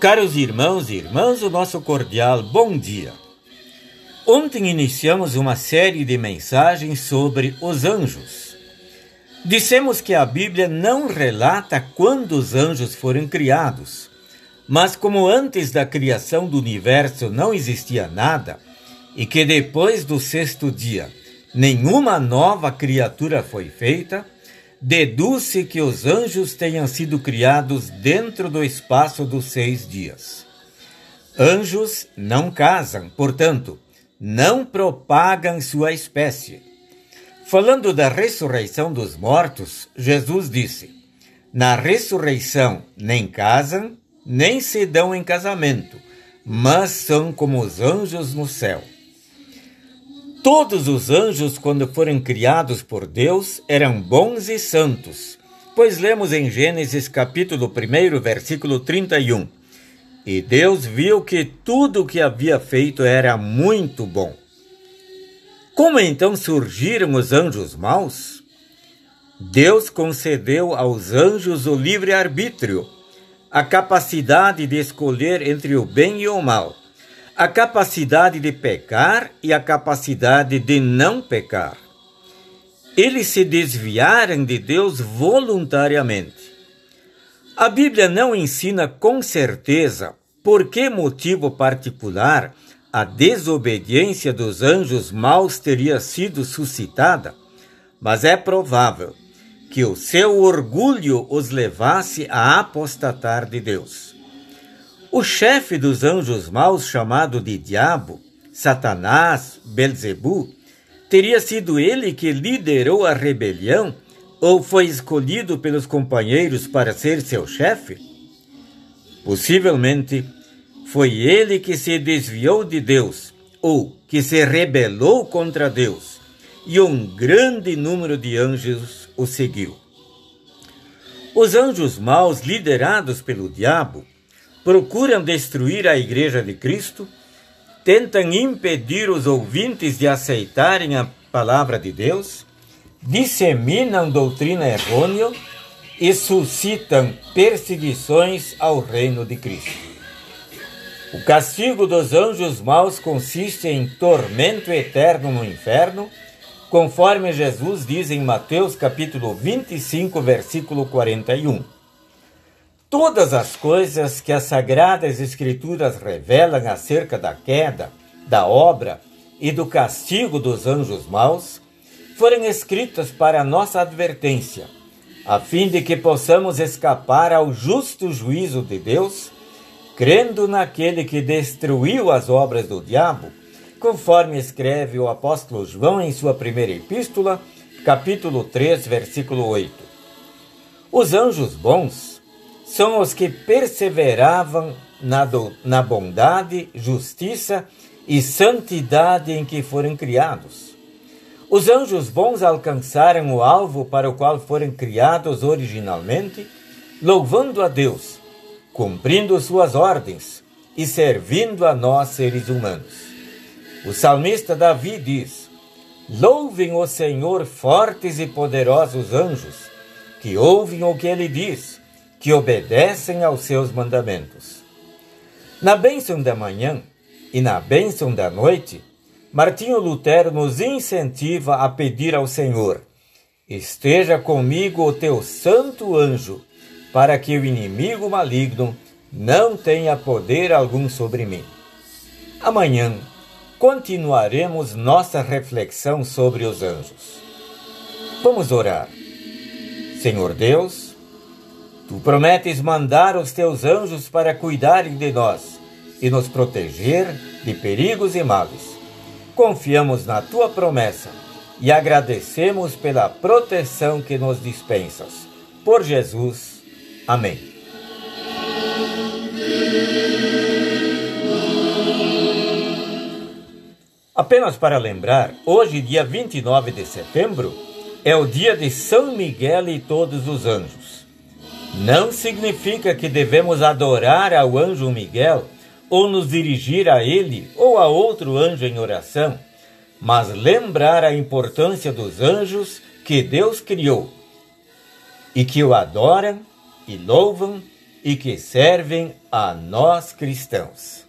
Caros irmãos e irmãs, o nosso cordial bom dia. Ontem iniciamos uma série de mensagens sobre os anjos. Dissemos que a Bíblia não relata quando os anjos foram criados, mas como antes da criação do universo não existia nada, e que depois do sexto dia nenhuma nova criatura foi feita, deduz-se que os anjos tenham sido criados dentro do espaço dos seis dias. Anjos não casam, portanto, não propagam sua espécie. Falando da ressurreição dos mortos, Jesus disse: Na ressurreição nem casam, nem se dão em casamento, mas são como os anjos no céu. Todos os anjos, quando foram criados por Deus, eram bons e santos, pois lemos em Gênesis capítulo 1, versículo 31. E Deus viu que tudo o que havia feito era muito bom. Como então surgiram os anjos maus? Deus concedeu aos anjos o livre-arbítrio, a capacidade de escolher entre o bem e o mal a capacidade de pecar e a capacidade de não pecar. Eles se desviaram de Deus voluntariamente. A Bíblia não ensina com certeza por que motivo particular a desobediência dos anjos maus teria sido suscitada, mas é provável que o seu orgulho os levasse a apostatar de Deus. O chefe dos anjos maus, chamado de Diabo, Satanás, Belzebu, teria sido ele que liderou a rebelião ou foi escolhido pelos companheiros para ser seu chefe? Possivelmente foi ele que se desviou de Deus ou que se rebelou contra Deus, e um grande número de anjos o seguiu. Os anjos maus, liderados pelo diabo, procuram destruir a Igreja de Cristo, tentam impedir os ouvintes de aceitarem a palavra de Deus, disseminam doutrina errônea e suscitam perseguições ao reino de Cristo. O castigo dos anjos maus consiste em tormento eterno no inferno, conforme Jesus diz em Mateus capítulo 25, versículo 41. Todas as coisas que as Sagradas Escrituras revelam acerca da queda, da obra e do castigo dos anjos maus foram escritas para nossa advertência, a fim de que possamos escapar ao justo juízo de Deus, crendo naquele que destruiu as obras do diabo, conforme escreve o apóstolo João em sua primeira epístola, capítulo 3, versículo 8. Os anjos bons são os que perseveravam na, do, na bondade, justiça e santidade em que foram criados. Os anjos bons alcançaram o alvo para o qual foram criados originalmente, louvando a Deus, cumprindo suas ordens e servindo a nós seres humanos. O salmista Davi diz: Louvem o Senhor fortes e poderosos anjos, que ouvem o que ele diz que obedecem aos seus mandamentos. Na bênção da manhã e na bênção da noite, Martinho Lutero nos incentiva a pedir ao Senhor: Esteja comigo o teu santo anjo, para que o inimigo maligno não tenha poder algum sobre mim. Amanhã continuaremos nossa reflexão sobre os anjos. Vamos orar. Senhor Deus, Tu prometes mandar os teus anjos para cuidarem de nós e nos proteger de perigos e males. Confiamos na tua promessa e agradecemos pela proteção que nos dispensas. Por Jesus. Amém. Apenas para lembrar, hoje, dia 29 de setembro, é o dia de São Miguel e todos os anjos não significa que devemos adorar ao anjo Miguel ou nos dirigir a ele ou a outro anjo em oração, mas lembrar a importância dos anjos que Deus criou e que o adoram e louvam e que servem a nós cristãos.